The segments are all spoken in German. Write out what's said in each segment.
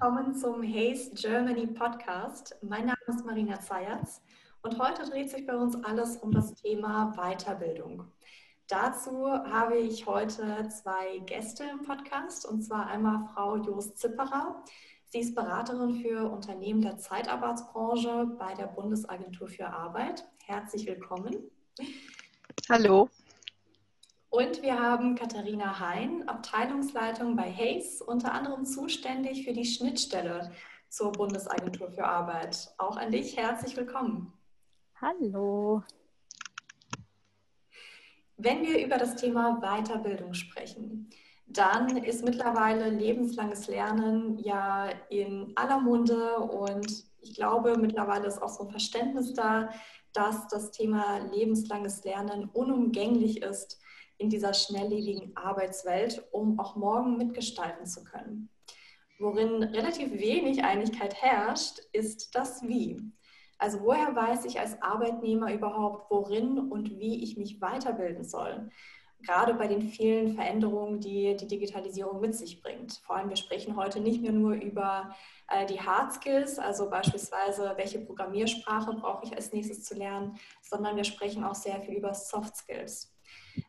willkommen zum Haze Germany Podcast. Mein Name ist Marina Zayatz und heute dreht sich bei uns alles um das Thema Weiterbildung. Dazu habe ich heute zwei Gäste im Podcast und zwar einmal Frau Jost Zipperer. Sie ist Beraterin für Unternehmen der Zeitarbeitsbranche bei der Bundesagentur für Arbeit. Herzlich willkommen. Hallo. Und wir haben Katharina Hein, Abteilungsleitung bei Hayes, unter anderem zuständig für die Schnittstelle zur Bundesagentur für Arbeit. Auch an dich herzlich willkommen. Hallo. Wenn wir über das Thema Weiterbildung sprechen, dann ist mittlerweile lebenslanges Lernen ja in aller Munde und ich glaube, mittlerweile ist auch so ein Verständnis da, dass das Thema lebenslanges Lernen unumgänglich ist in dieser schnelllebigen Arbeitswelt, um auch morgen mitgestalten zu können. Worin relativ wenig Einigkeit herrscht, ist das Wie. Also woher weiß ich als Arbeitnehmer überhaupt, worin und wie ich mich weiterbilden soll? Gerade bei den vielen Veränderungen, die die Digitalisierung mit sich bringt. Vor allem, wir sprechen heute nicht mehr nur über äh, die Hard Skills, also beispielsweise, welche Programmiersprache brauche ich als nächstes zu lernen, sondern wir sprechen auch sehr viel über Soft Skills.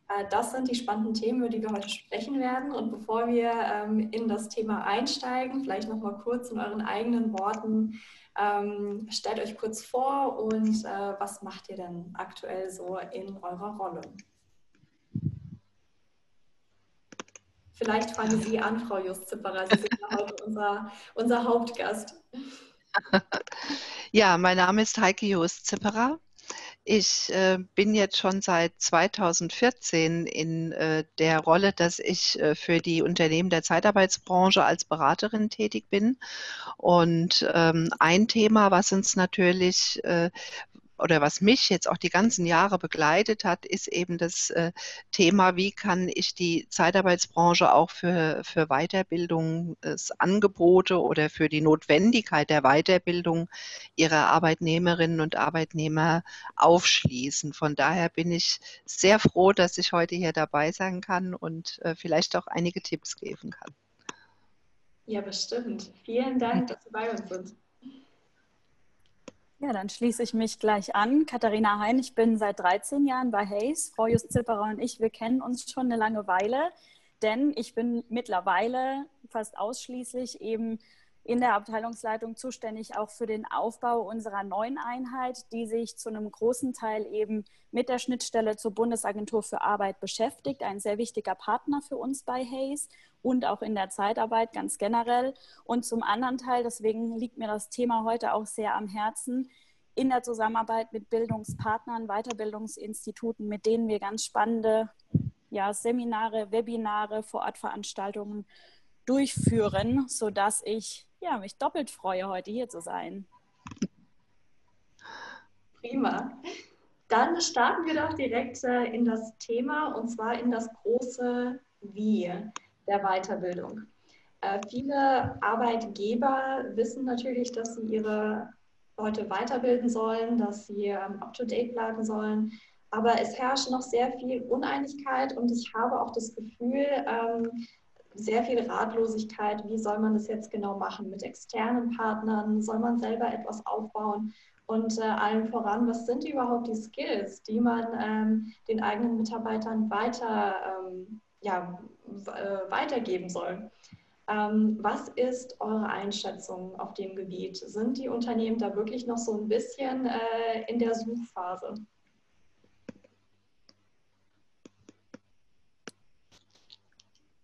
Äh, das sind die spannenden Themen, über die wir heute sprechen werden. Und bevor wir ähm, in das Thema einsteigen, vielleicht noch mal kurz in euren eigenen Worten, ähm, stellt euch kurz vor und äh, was macht ihr denn aktuell so in eurer Rolle? Vielleicht fangen Sie an, Frau Just-Zipperer. Sie sind ja heute unser, unser Hauptgast. Ja, mein Name ist Heike Just-Zipperer. Ich äh, bin jetzt schon seit 2014 in äh, der Rolle, dass ich äh, für die Unternehmen der Zeitarbeitsbranche als Beraterin tätig bin. Und ähm, ein Thema, was uns natürlich äh, oder was mich jetzt auch die ganzen Jahre begleitet hat, ist eben das äh, Thema, wie kann ich die Zeitarbeitsbranche auch für, für Weiterbildungsangebote oder für die Notwendigkeit der Weiterbildung ihrer Arbeitnehmerinnen und Arbeitnehmer aufschließen. Von daher bin ich sehr froh, dass ich heute hier dabei sein kann und äh, vielleicht auch einige Tipps geben kann. Ja, bestimmt. Vielen Dank, dass Sie bei uns sind. Ja, dann schließe ich mich gleich an. Katharina Hein, ich bin seit 13 Jahren bei Hayes. Frau Just Zipperer und ich, wir kennen uns schon eine lange Weile, denn ich bin mittlerweile fast ausschließlich eben in der Abteilungsleitung zuständig auch für den Aufbau unserer neuen Einheit, die sich zu einem großen Teil eben mit der Schnittstelle zur Bundesagentur für Arbeit beschäftigt. Ein sehr wichtiger Partner für uns bei Hayes und auch in der Zeitarbeit ganz generell. Und zum anderen Teil, deswegen liegt mir das Thema heute auch sehr am Herzen, in der Zusammenarbeit mit Bildungspartnern, Weiterbildungsinstituten, mit denen wir ganz spannende ja, Seminare, Webinare, Vorortveranstaltungen durchführen, sodass ich ja, mich doppelt freue, heute hier zu sein. Prima. Dann starten wir doch direkt äh, in das Thema und zwar in das große Wie der Weiterbildung. Äh, viele Arbeitgeber wissen natürlich, dass sie ihre Leute weiterbilden sollen, dass sie ähm, up-to-date bleiben sollen. Aber es herrscht noch sehr viel Uneinigkeit und ich habe auch das Gefühl, ähm, sehr viel Ratlosigkeit. Wie soll man das jetzt genau machen mit externen Partnern? Soll man selber etwas aufbauen? Und äh, allen voran, was sind überhaupt die Skills, die man ähm, den eigenen Mitarbeitern weiter ähm, ja, äh, weitergeben soll. Ähm, was ist eure Einschätzung auf dem Gebiet? Sind die Unternehmen da wirklich noch so ein bisschen äh, in der Suchphase?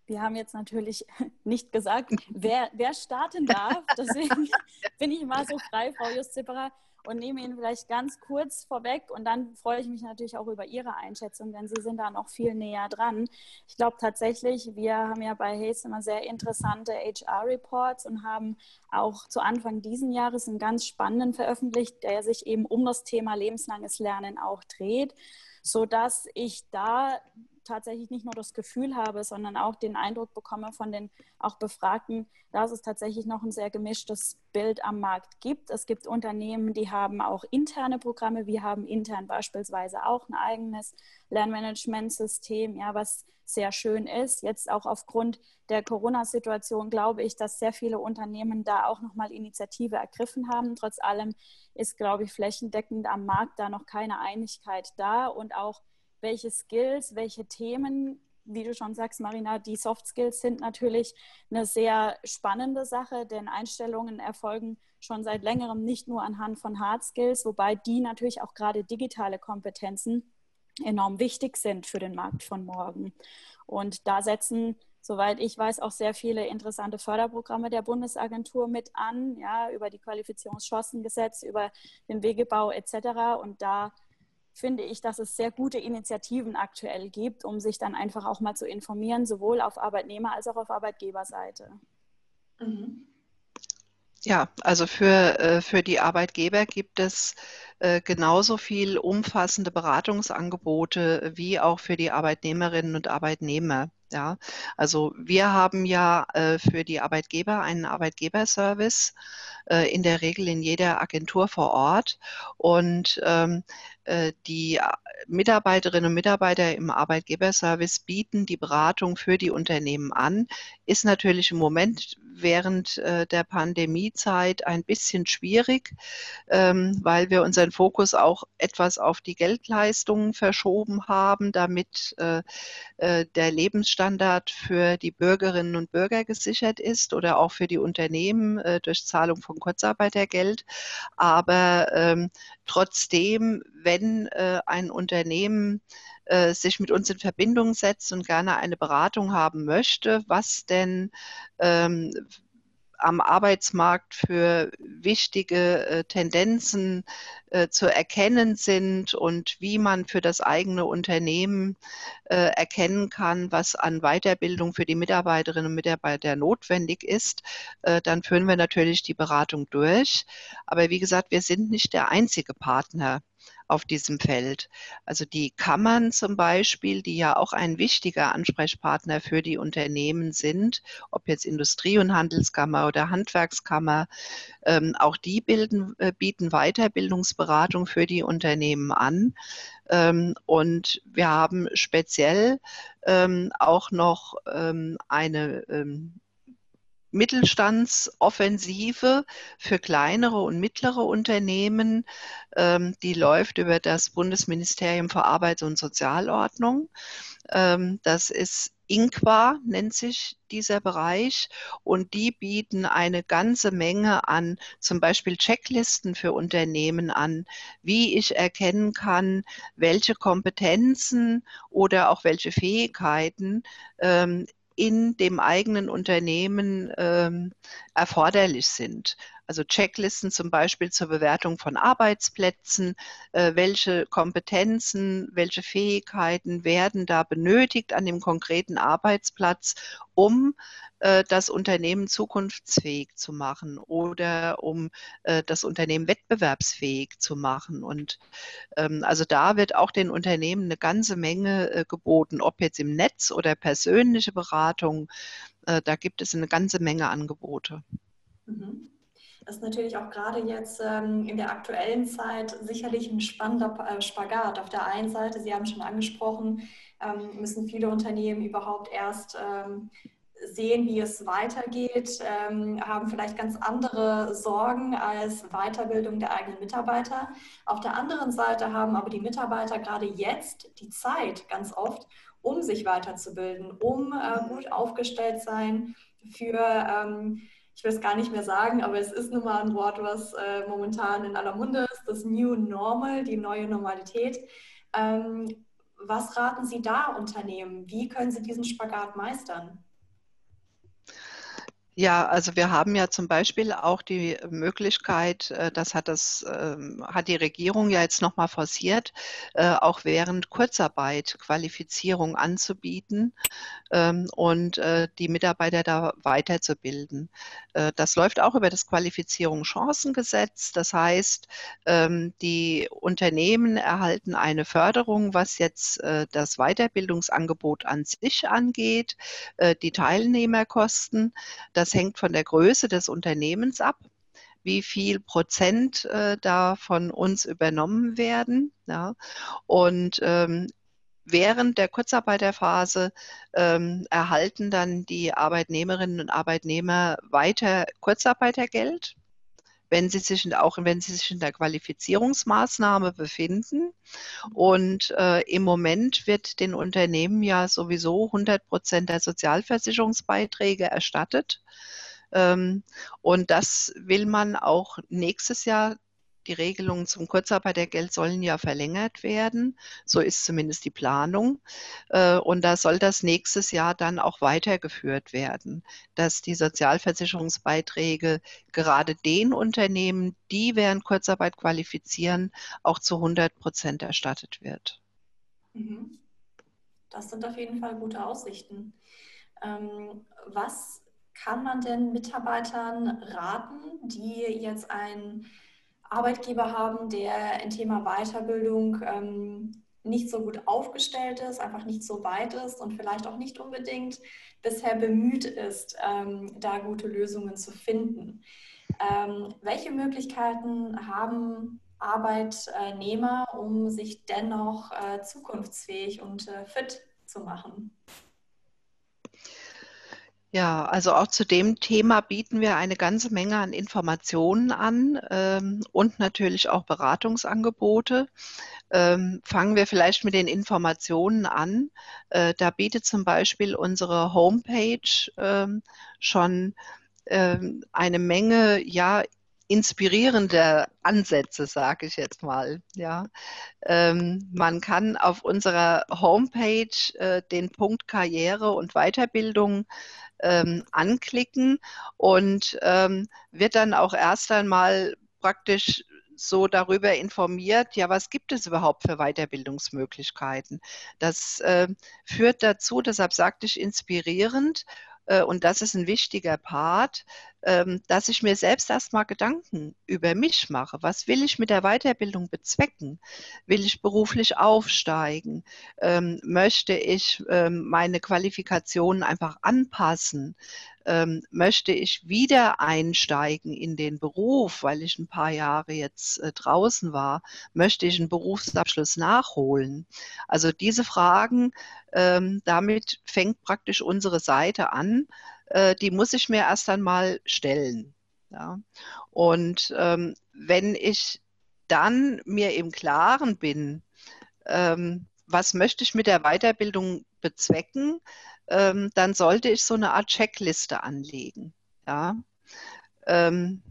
Wir haben jetzt natürlich nicht gesagt, wer, wer starten darf. Deswegen bin ich mal so frei, Frau Just-Zipperer und nehme Ihnen vielleicht ganz kurz vorweg und dann freue ich mich natürlich auch über Ihre Einschätzung, denn Sie sind da noch viel näher dran. Ich glaube tatsächlich, wir haben ja bei Hayes immer sehr interessante HR-Reports und haben auch zu Anfang diesen Jahres einen ganz spannenden veröffentlicht, der sich eben um das Thema lebenslanges Lernen auch dreht, sodass ich da tatsächlich nicht nur das Gefühl habe, sondern auch den Eindruck bekomme von den auch Befragten, dass es tatsächlich noch ein sehr gemischtes Bild am Markt gibt. Es gibt Unternehmen, die haben auch interne Programme. Wir haben intern beispielsweise auch ein eigenes Lernmanagementsystem, ja, was sehr schön ist. Jetzt auch aufgrund der Corona-Situation glaube ich, dass sehr viele Unternehmen da auch nochmal Initiative ergriffen haben. Trotz allem ist, glaube ich, flächendeckend am Markt da noch keine Einigkeit da und auch welche Skills, welche Themen wie du schon sagst, Marina, die Soft Skills sind natürlich eine sehr spannende Sache, denn Einstellungen erfolgen schon seit längerem nicht nur anhand von Hard Skills, wobei die natürlich auch gerade digitale Kompetenzen enorm wichtig sind für den Markt von morgen. Und da setzen, soweit ich weiß, auch sehr viele interessante Förderprogramme der Bundesagentur mit an, ja, über die Qualifizierungschancengesetz, über den Wegebau etc. Und da finde ich, dass es sehr gute Initiativen aktuell gibt, um sich dann einfach auch mal zu informieren, sowohl auf Arbeitnehmer- als auch auf Arbeitgeberseite. Mhm. Ja, also für, äh, für die Arbeitgeber gibt es äh, genauso viel umfassende Beratungsangebote wie auch für die Arbeitnehmerinnen und Arbeitnehmer. Ja, also wir haben ja äh, für die Arbeitgeber einen Arbeitgeberservice, äh, in der Regel in jeder Agentur vor Ort. Und ähm, äh, die Mitarbeiterinnen und Mitarbeiter im Arbeitgeberservice bieten die Beratung für die Unternehmen an. Ist natürlich im Moment während äh, der Pandemiezeit ein bisschen schwierig, ähm, weil wir unseren Fokus auch etwas auf die Geldleistungen verschoben haben, damit äh, der Lebensstandard für die Bürgerinnen und Bürger gesichert ist oder auch für die Unternehmen durch Zahlung von Kurzarbeitergeld. Aber ähm, trotzdem, wenn äh, ein Unternehmen äh, sich mit uns in Verbindung setzt und gerne eine Beratung haben möchte, was denn ähm, am Arbeitsmarkt für wichtige äh, Tendenzen äh, zu erkennen sind und wie man für das eigene Unternehmen äh, erkennen kann, was an Weiterbildung für die Mitarbeiterinnen und Mitarbeiter notwendig ist, äh, dann führen wir natürlich die Beratung durch. Aber wie gesagt, wir sind nicht der einzige Partner auf diesem Feld. Also die Kammern zum Beispiel, die ja auch ein wichtiger Ansprechpartner für die Unternehmen sind, ob jetzt Industrie- und Handelskammer oder Handwerkskammer, ähm, auch die bilden, äh, bieten Weiterbildungsberatung für die Unternehmen an. Ähm, und wir haben speziell ähm, auch noch ähm, eine ähm, Mittelstandsoffensive für kleinere und mittlere Unternehmen, ähm, die läuft über das Bundesministerium für Arbeit und Sozialordnung. Ähm, das ist Inqua nennt sich dieser Bereich und die bieten eine ganze Menge an, zum Beispiel Checklisten für Unternehmen an, wie ich erkennen kann, welche Kompetenzen oder auch welche Fähigkeiten ähm, in dem eigenen Unternehmen ähm, erforderlich sind. Also Checklisten zum Beispiel zur Bewertung von Arbeitsplätzen, äh, welche Kompetenzen, welche Fähigkeiten werden da benötigt an dem konkreten Arbeitsplatz, um äh, das Unternehmen zukunftsfähig zu machen oder um äh, das Unternehmen wettbewerbsfähig zu machen. Und ähm, also da wird auch den Unternehmen eine ganze Menge geboten, ob jetzt im Netz oder persönliche Beratung. Da gibt es eine ganze Menge Angebote. Mhm. Ist natürlich auch gerade jetzt ähm, in der aktuellen Zeit sicherlich ein spannender Spagat. Auf der einen Seite, Sie haben schon angesprochen, ähm, müssen viele Unternehmen überhaupt erst sehen, wie es weitergeht, ähm, haben vielleicht ganz andere Sorgen als Weiterbildung der eigenen Mitarbeiter. Auf der anderen Seite haben aber die Mitarbeiter gerade jetzt die Zeit ganz oft, um sich weiterzubilden, um äh, gut aufgestellt sein für, ähm, ich will es gar nicht mehr sagen, aber es ist nun mal ein Wort, was äh, momentan in aller Munde ist, das New Normal, die neue Normalität. Ähm, was raten Sie da Unternehmen? Wie können Sie diesen Spagat meistern? Ja, also wir haben ja zum Beispiel auch die Möglichkeit, äh, das hat das ähm, hat die Regierung ja jetzt nochmal forciert, äh, auch während Kurzarbeit Qualifizierung anzubieten ähm, und äh, die Mitarbeiter da weiterzubilden. Das läuft auch über das Qualifizierungschancengesetz. Das heißt, ähm, die Unternehmen erhalten eine Förderung, was jetzt das Weiterbildungsangebot an sich angeht, die Teilnehmerkosten. Das das hängt von der Größe des Unternehmens ab, wie viel Prozent äh, da von uns übernommen werden. Ja. Und ähm, während der Kurzarbeiterphase ähm, erhalten dann die Arbeitnehmerinnen und Arbeitnehmer weiter Kurzarbeitergeld, wenn sie sich auch wenn sie sich in der Qualifizierungsmaßnahme befinden. Und äh, im Moment wird den Unternehmen ja sowieso 100 Prozent der Sozialversicherungsbeiträge erstattet. Ähm, und das will man auch nächstes Jahr die Regelungen zum Kurzarbeitergeld sollen ja verlängert werden. So ist zumindest die Planung. Äh, und da soll das nächstes Jahr dann auch weitergeführt werden, dass die Sozialversicherungsbeiträge gerade den Unternehmen, die während Kurzarbeit qualifizieren, auch zu 100 Prozent erstattet wird. Mhm. Das sind auf jeden Fall gute Aussichten. Ähm, was kann man denn Mitarbeitern raten, die jetzt ein Arbeitgeber haben, der im Thema Weiterbildung ähm, nicht so gut aufgestellt ist, einfach nicht so weit ist und vielleicht auch nicht unbedingt bisher bemüht ist, ähm, da gute Lösungen zu finden. Ähm, welche Möglichkeiten haben Arbeitnehmer, um sich dennoch äh, zukunftsfähig und äh, fit zu machen? Ja, also auch zu dem Thema bieten wir eine ganze Menge an Informationen an ähm, und natürlich auch Beratungsangebote. Ähm, fangen wir vielleicht mit den Informationen an. Äh, da bietet zum Beispiel unsere Homepage ähm, schon ähm, eine Menge ja, inspirierende Ansätze, sage ich jetzt mal. Ja, ähm, man kann auf unserer Homepage äh, den Punkt Karriere und Weiterbildung ähm, anklicken und ähm, wird dann auch erst einmal praktisch so darüber informiert, ja, was gibt es überhaupt für Weiterbildungsmöglichkeiten. Das äh, führt dazu, deshalb sagte ich inspirierend, äh, und das ist ein wichtiger Part, dass ich mir selbst erstmal Gedanken über mich mache. Was will ich mit der Weiterbildung bezwecken? Will ich beruflich aufsteigen? Ähm, möchte ich ähm, meine Qualifikationen einfach anpassen? möchte ich wieder einsteigen in den Beruf, weil ich ein paar Jahre jetzt äh, draußen war? Möchte ich einen Berufsabschluss nachholen? Also diese Fragen, damit fängt praktisch unsere Seite an äh, die muss ich mir erst einmal stellen. Ja. Und ähm, wenn ich dann mir im Klaren bin, ähm, was möchte ich mit der Weiterbildung bezwecken, ähm, dann sollte ich so eine Art Checkliste anlegen. Ja. Ähm,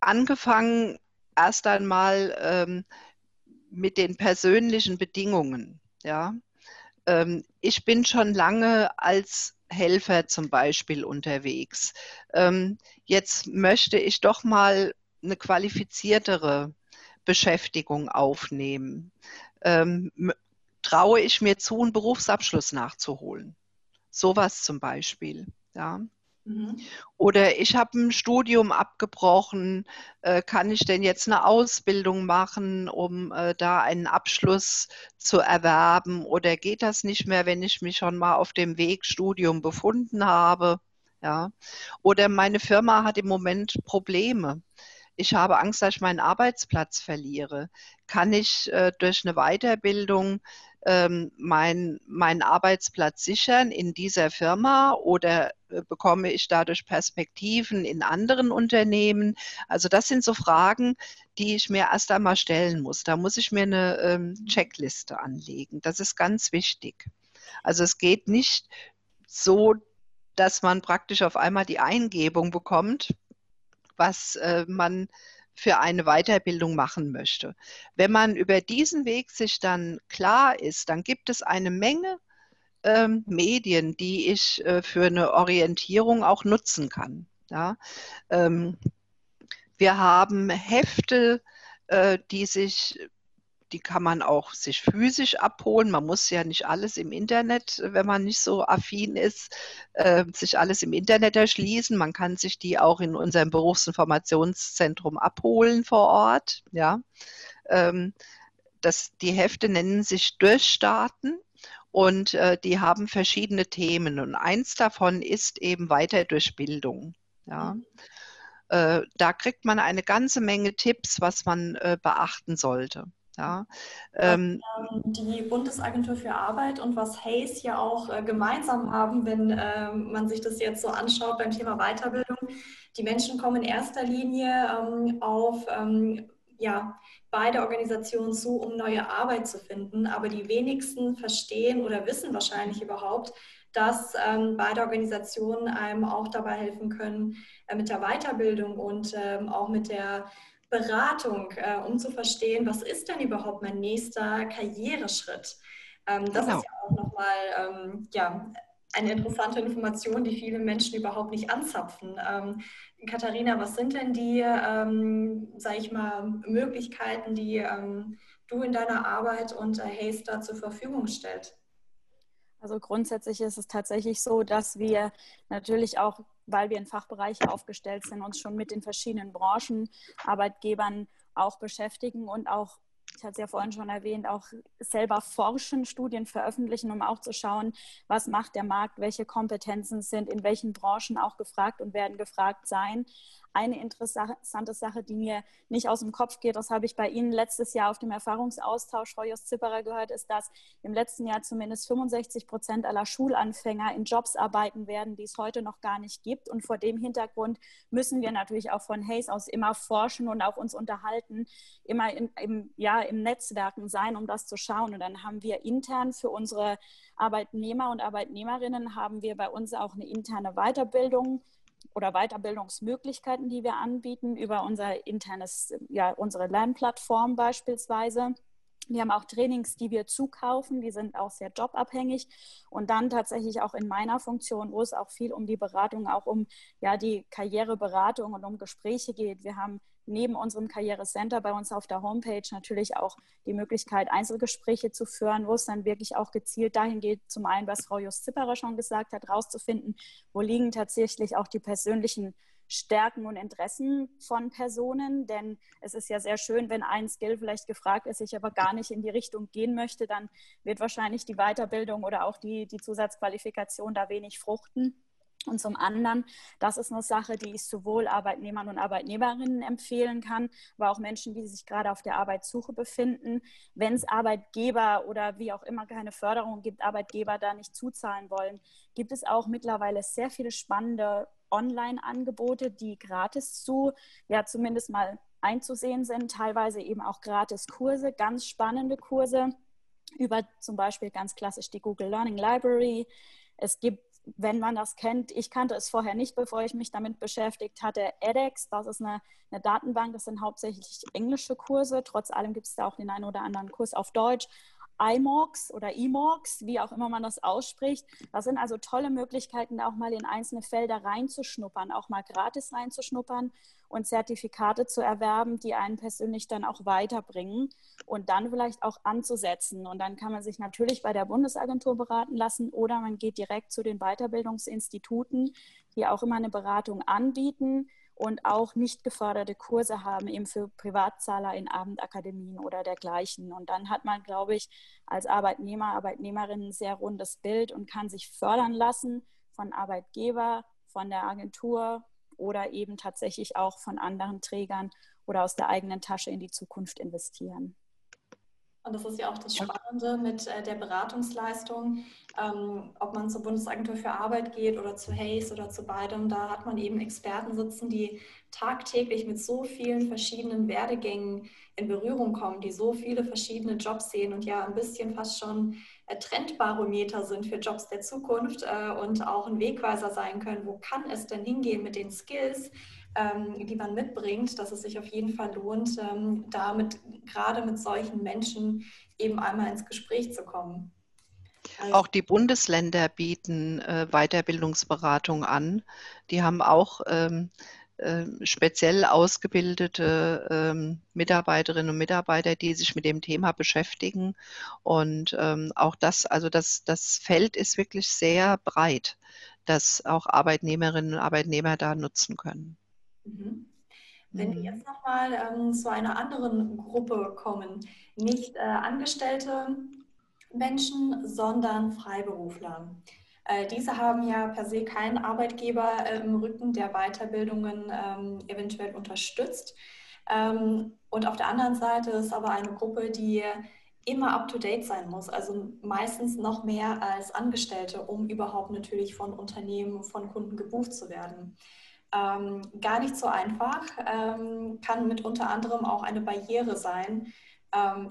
angefangen erst einmal ähm, mit den persönlichen Bedingungen. Ja. Ähm, ich bin schon lange als Helfer zum Beispiel unterwegs. Ähm, jetzt möchte ich doch mal eine qualifiziertere Beschäftigung aufnehmen. Ähm, traue ich mir zu, einen Berufsabschluss nachzuholen? Sowas zum Beispiel. Ja. Mhm. Oder ich habe ein Studium abgebrochen, äh, kann ich denn jetzt eine Ausbildung machen, um äh, da einen Abschluss zu erwerben? Oder geht das nicht mehr, wenn ich mich schon mal auf dem Weg Studium befunden habe? Ja. Oder meine Firma hat im Moment Probleme. Ich habe Angst, dass ich meinen Arbeitsplatz verliere. Kann ich äh, durch eine Weiterbildung ähm, mein, meinen Arbeitsplatz sichern in dieser Firma oder äh, bekomme ich dadurch Perspektiven in anderen Unternehmen? Also das sind so Fragen, die ich mir erst einmal stellen muss. Da muss ich mir eine ähm, Checkliste anlegen. Das ist ganz wichtig. Also es geht nicht so, dass man praktisch auf einmal die Eingebung bekommt, was äh, man für eine Weiterbildung machen möchte. Wenn man über diesen Weg sich dann klar ist, dann gibt es eine Menge ähm, Medien, die ich äh, für eine Orientierung auch nutzen kann. Ja? Ähm, wir haben Hefte, äh, die sich die kann man auch sich physisch abholen. Man muss ja nicht alles im Internet, wenn man nicht so affin ist, äh, sich alles im Internet erschließen. Man kann sich die auch in unserem Berufsinformationszentrum abholen vor Ort. Ja. Ähm, das, die Hefte nennen sich Durchstarten und äh, die haben verschiedene Themen. Und eins davon ist eben Weiterdurchbildung. Ja. Mhm. Äh, da kriegt man eine ganze Menge Tipps, was man äh, beachten sollte. Ja, ähm, die Bundesagentur für Arbeit und was Hayes ja auch äh, gemeinsam haben, wenn äh, man sich das jetzt so anschaut beim Thema Weiterbildung. Die Menschen kommen in erster Linie ähm, auf ähm, ja, beide Organisationen zu, um neue Arbeit zu finden. Aber die wenigsten verstehen oder wissen wahrscheinlich überhaupt, dass ähm, beide Organisationen einem auch dabei helfen können äh, mit der Weiterbildung und ähm, auch mit der Beratung, äh, um zu verstehen, was ist denn überhaupt mein nächster Karriereschritt. Ähm, das genau. ist ja auch nochmal ähm, ja, eine interessante Information, die viele Menschen überhaupt nicht anzapfen. Ähm, Katharina, was sind denn die, ähm, sage ich mal, Möglichkeiten, die ähm, du in deiner Arbeit und äh, Haster zur Verfügung stellst? Also grundsätzlich ist es tatsächlich so, dass wir natürlich auch, weil wir in Fachbereiche aufgestellt sind, uns schon mit den verschiedenen Branchen, Arbeitgebern auch beschäftigen und auch ich hatte es ja vorhin schon erwähnt, auch selber forschen, Studien veröffentlichen, um auch zu schauen, was macht der Markt, welche Kompetenzen sind in welchen Branchen auch gefragt und werden gefragt sein eine interessante Sache, die mir nicht aus dem Kopf geht, das habe ich bei Ihnen letztes Jahr auf dem Erfahrungsaustausch Frau Jos Zipperer gehört, ist, dass im letzten Jahr zumindest 65 Prozent aller Schulanfänger in Jobs arbeiten werden, die es heute noch gar nicht gibt. Und vor dem Hintergrund müssen wir natürlich auch von Hayes aus immer forschen und auch uns unterhalten, immer in, im, ja, im Netzwerken sein, um das zu schauen. Und dann haben wir intern für unsere Arbeitnehmer und Arbeitnehmerinnen haben wir bei uns auch eine interne Weiterbildung oder Weiterbildungsmöglichkeiten, die wir anbieten über unser internes, ja, unsere Lernplattform beispielsweise. Wir haben auch Trainings, die wir zukaufen, die sind auch sehr jobabhängig. Und dann tatsächlich auch in meiner Funktion, wo es auch viel um die Beratung, auch um ja, die Karriereberatung und um Gespräche geht. Wir haben neben unserem Karrierecenter bei uns auf der Homepage natürlich auch die Möglichkeit, Einzelgespräche zu führen, wo es dann wirklich auch gezielt dahin geht, zum einen, was Frau Just Zipperer schon gesagt hat, rauszufinden, wo liegen tatsächlich auch die persönlichen Stärken und Interessen von Personen, denn es ist ja sehr schön, wenn ein Skill vielleicht gefragt ist, ich aber gar nicht in die Richtung gehen möchte, dann wird wahrscheinlich die Weiterbildung oder auch die, die Zusatzqualifikation da wenig fruchten. Und zum anderen, das ist eine Sache, die ich sowohl Arbeitnehmern und Arbeitnehmerinnen empfehlen kann, aber auch Menschen, die sich gerade auf der Arbeitssuche befinden. Wenn es Arbeitgeber oder wie auch immer keine Förderung gibt, Arbeitgeber da nicht zuzahlen wollen, gibt es auch mittlerweile sehr viele spannende Online-Angebote, die gratis zu, ja zumindest mal einzusehen sind, teilweise eben auch gratis Kurse, ganz spannende Kurse über zum Beispiel ganz klassisch die Google Learning Library. Es gibt wenn man das kennt, ich kannte es vorher nicht, bevor ich mich damit beschäftigt hatte, edX, das ist eine, eine Datenbank, das sind hauptsächlich englische Kurse, trotz allem gibt es da auch den einen oder anderen Kurs auf Deutsch. iMorgs oder eMorgs, wie auch immer man das ausspricht. Das sind also tolle Möglichkeiten, auch mal in einzelne Felder reinzuschnuppern, auch mal gratis reinzuschnuppern und Zertifikate zu erwerben, die einen persönlich dann auch weiterbringen und dann vielleicht auch anzusetzen. Und dann kann man sich natürlich bei der Bundesagentur beraten lassen oder man geht direkt zu den Weiterbildungsinstituten, die auch immer eine Beratung anbieten und auch nicht geförderte Kurse haben, eben für Privatzahler in Abendakademien oder dergleichen. Und dann hat man, glaube ich, als Arbeitnehmer, Arbeitnehmerin ein sehr rundes Bild und kann sich fördern lassen von Arbeitgeber, von der Agentur oder eben tatsächlich auch von anderen Trägern oder aus der eigenen Tasche in die Zukunft investieren. Und das ist ja auch das Spannende mit äh, der Beratungsleistung, ähm, ob man zur Bundesagentur für Arbeit geht oder zu Hayes oder zu beidem. Da hat man eben Experten sitzen, die tagtäglich mit so vielen verschiedenen Werdegängen in Berührung kommen, die so viele verschiedene Jobs sehen und ja ein bisschen fast schon äh, Trendbarometer sind für Jobs der Zukunft äh, und auch ein Wegweiser sein können. Wo kann es denn hingehen mit den Skills? ähm, die man mitbringt, dass es sich auf jeden Fall lohnt, ähm, damit gerade mit solchen Menschen eben einmal ins Gespräch zu kommen. Auch die Bundesländer bieten äh, Weiterbildungsberatung an. Die haben auch ähm, äh, speziell ausgebildete ähm, Mitarbeiterinnen und Mitarbeiter, die sich mit dem Thema beschäftigen. Und ähm, auch das, also das, das Feld ist wirklich sehr breit, das auch Arbeitnehmerinnen und Arbeitnehmer da nutzen können. Mhm. Wenn wir mhm. jetzt nochmal ähm, zu einer anderen Gruppe kommen, nicht äh, Angestellte Menschen, sondern Freiberufler. Äh, diese haben ja per se keinen Arbeitgeber äh, im Rücken, der Weiterbildungen ähm, eventuell unterstützt. Ähm, und auf der anderen Seite ist aber eine Gruppe, die immer up-to-date sein muss, also meistens noch mehr als Angestellte, um überhaupt natürlich von Unternehmen, von Kunden gebucht zu werden. Ähm, gar nicht so einfach, ähm, kann mit unter anderem auch eine Barriere sein,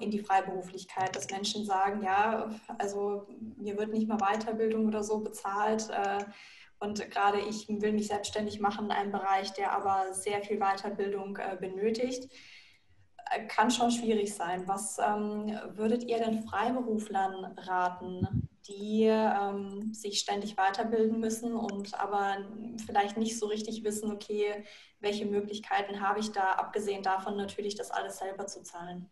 in die Freiberuflichkeit, dass Menschen sagen, ja, also mir wird nicht mal Weiterbildung oder so bezahlt. Äh, und gerade ich will mich selbstständig machen in einem Bereich, der aber sehr viel Weiterbildung äh, benötigt. Äh, kann schon schwierig sein. Was ähm, würdet ihr denn Freiberuflern raten, die ähm, sich ständig weiterbilden müssen und aber vielleicht nicht so richtig wissen, okay, welche Möglichkeiten habe ich da, abgesehen davon natürlich, das alles selber zu zahlen?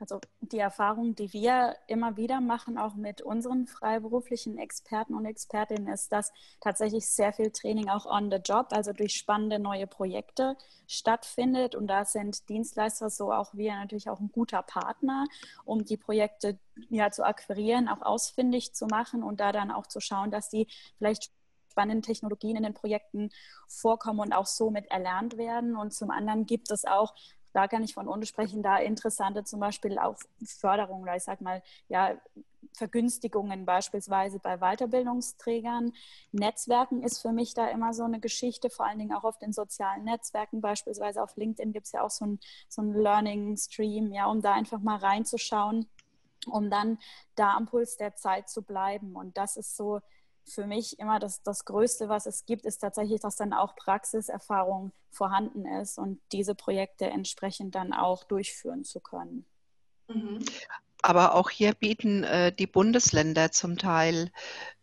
Also die Erfahrung, die wir immer wieder machen, auch mit unseren freiberuflichen Experten und Expertinnen, ist, dass tatsächlich sehr viel Training auch on the job, also durch spannende neue Projekte stattfindet. Und da sind Dienstleister, so auch wir, natürlich auch ein guter Partner, um die Projekte ja zu akquirieren, auch ausfindig zu machen und da dann auch zu schauen, dass die vielleicht spannenden Technologien in den Projekten vorkommen und auch somit erlernt werden. Und zum anderen gibt es auch da kann ich von uns sprechen, da interessante zum Beispiel auch Förderungen oder ich sag mal, ja, Vergünstigungen beispielsweise bei Weiterbildungsträgern. Netzwerken ist für mich da immer so eine Geschichte, vor allen Dingen auch auf den sozialen Netzwerken, beispielsweise auf LinkedIn gibt es ja auch so ein, so Learning Stream, ja, um da einfach mal reinzuschauen, um dann da am Puls der Zeit zu bleiben. Und das ist so für mich immer das, das Größte, was es gibt, ist tatsächlich, dass dann auch Praxiserfahrung vorhanden ist und diese Projekte entsprechend dann auch durchführen zu können. Mhm. Aber auch hier bieten äh, die Bundesländer zum Teil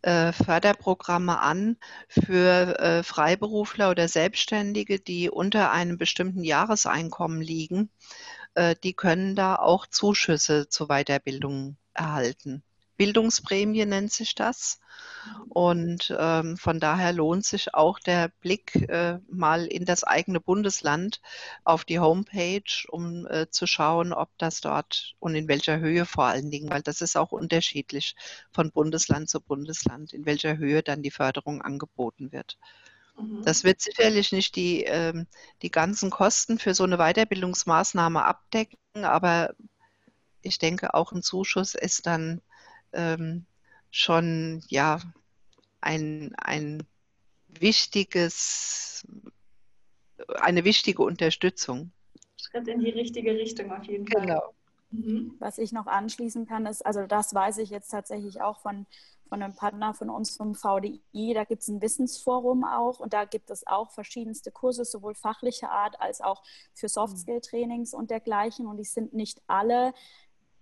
äh, Förderprogramme an für äh, Freiberufler oder Selbstständige, die unter einem bestimmten Jahreseinkommen liegen. Äh, die können da auch Zuschüsse zur Weiterbildung erhalten. Bildungsprämie nennt sich das. Und ähm, von daher lohnt sich auch der Blick äh, mal in das eigene Bundesland auf die Homepage, um äh, zu schauen, ob das dort und in welcher Höhe vor allen Dingen, weil das ist auch unterschiedlich von Bundesland zu Bundesland, in welcher Höhe dann die Förderung angeboten wird. Mhm. Das wird sicherlich nicht die, ähm, die ganzen Kosten für so eine Weiterbildungsmaßnahme abdecken, aber ich denke, auch ein Zuschuss ist dann ähm, schon ja ein, ein wichtiges, eine wichtige Unterstützung. Schritt in die richtige Richtung auf jeden Fall. Genau. Mhm. Was ich noch anschließen kann, ist, also das weiß ich jetzt tatsächlich auch von, von einem Partner von uns vom VDI, da gibt es ein Wissensforum auch und da gibt es auch verschiedenste Kurse, sowohl fachlicher Art als auch für Softskill-Trainings und dergleichen und die sind nicht alle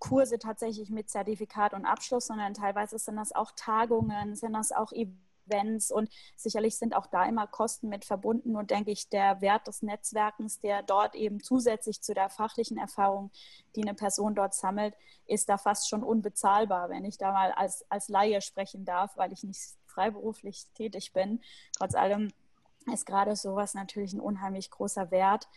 Kurse tatsächlich mit Zertifikat und Abschluss, sondern teilweise sind das auch Tagungen, sind das auch Events und sicherlich sind auch da immer Kosten mit verbunden und denke ich, der Wert des Netzwerkens, der dort eben zusätzlich zu der fachlichen Erfahrung, die eine Person dort sammelt, ist da fast schon unbezahlbar, wenn ich da mal als, als Laie sprechen darf, weil ich nicht freiberuflich tätig bin. Trotz allem ist gerade sowas natürlich ein unheimlich großer Wert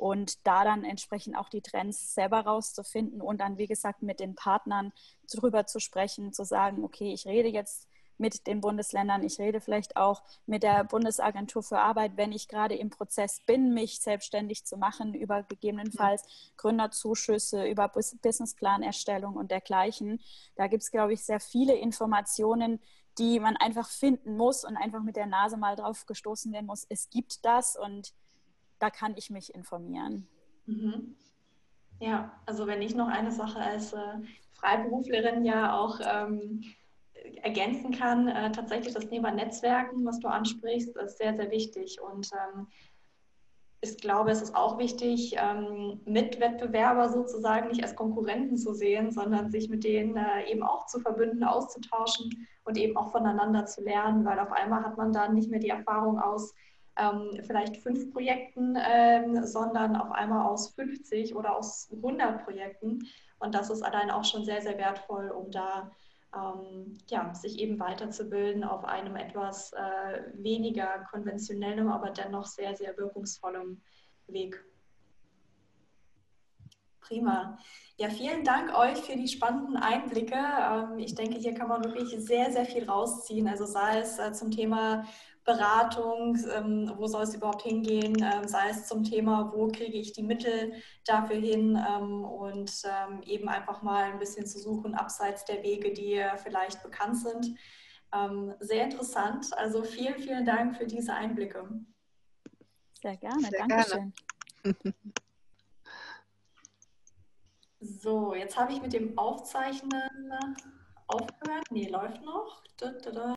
und da dann entsprechend auch die Trends selber rauszufinden und dann, wie gesagt, mit den Partnern drüber zu sprechen, zu sagen, okay, ich rede jetzt mit den Bundesländern, ich rede vielleicht auch mit der Bundesagentur für Arbeit, wenn ich gerade im Prozess bin, mich selbstständig zu machen, über gegebenenfalls Gründerzuschüsse, über Businessplanerstellung und dergleichen. Da gibt es, glaube ich, sehr viele Informationen, die man einfach finden muss und einfach mit der Nase mal drauf gestoßen werden muss. Es gibt das und da kann ich mich informieren. Mhm. Ja, also wenn ich noch eine Sache als äh, Freiberuflerin ja auch ähm, ergänzen kann, äh, tatsächlich das Thema Netzwerken, was du ansprichst, ist sehr, sehr wichtig. Und ähm, ich glaube, es ist auch wichtig, ähm, Mitwettbewerber sozusagen nicht als Konkurrenten zu sehen, sondern sich mit denen äh, eben auch zu verbünden, auszutauschen und eben auch voneinander zu lernen, weil auf einmal hat man dann nicht mehr die Erfahrung aus ähm, vielleicht fünf Projekten, ähm, sondern auf einmal aus 50 oder aus 100 Projekten. Und das ist allein auch schon sehr, sehr wertvoll, um da ähm, ja, sich eben weiterzubilden auf einem etwas äh, weniger konventionellen, aber dennoch sehr, sehr wirkungsvollen Weg. Prima. Ja, vielen Dank euch für die spannenden Einblicke. Ähm, ich denke, hier kann man wirklich sehr, sehr viel rausziehen. Also sei es äh, zum Thema Beratung, ähm, wo soll es überhaupt hingehen, ähm, sei es zum Thema, wo kriege ich die Mittel dafür hin ähm, und ähm, eben einfach mal ein bisschen zu suchen, abseits der Wege, die vielleicht bekannt sind. Ähm, sehr interessant. Also vielen, vielen Dank für diese Einblicke. Sehr gerne, Sehr Dankeschön. Gerne. So, jetzt habe ich mit dem Aufzeichnen aufgehört. Nee, läuft noch. Da, da, da.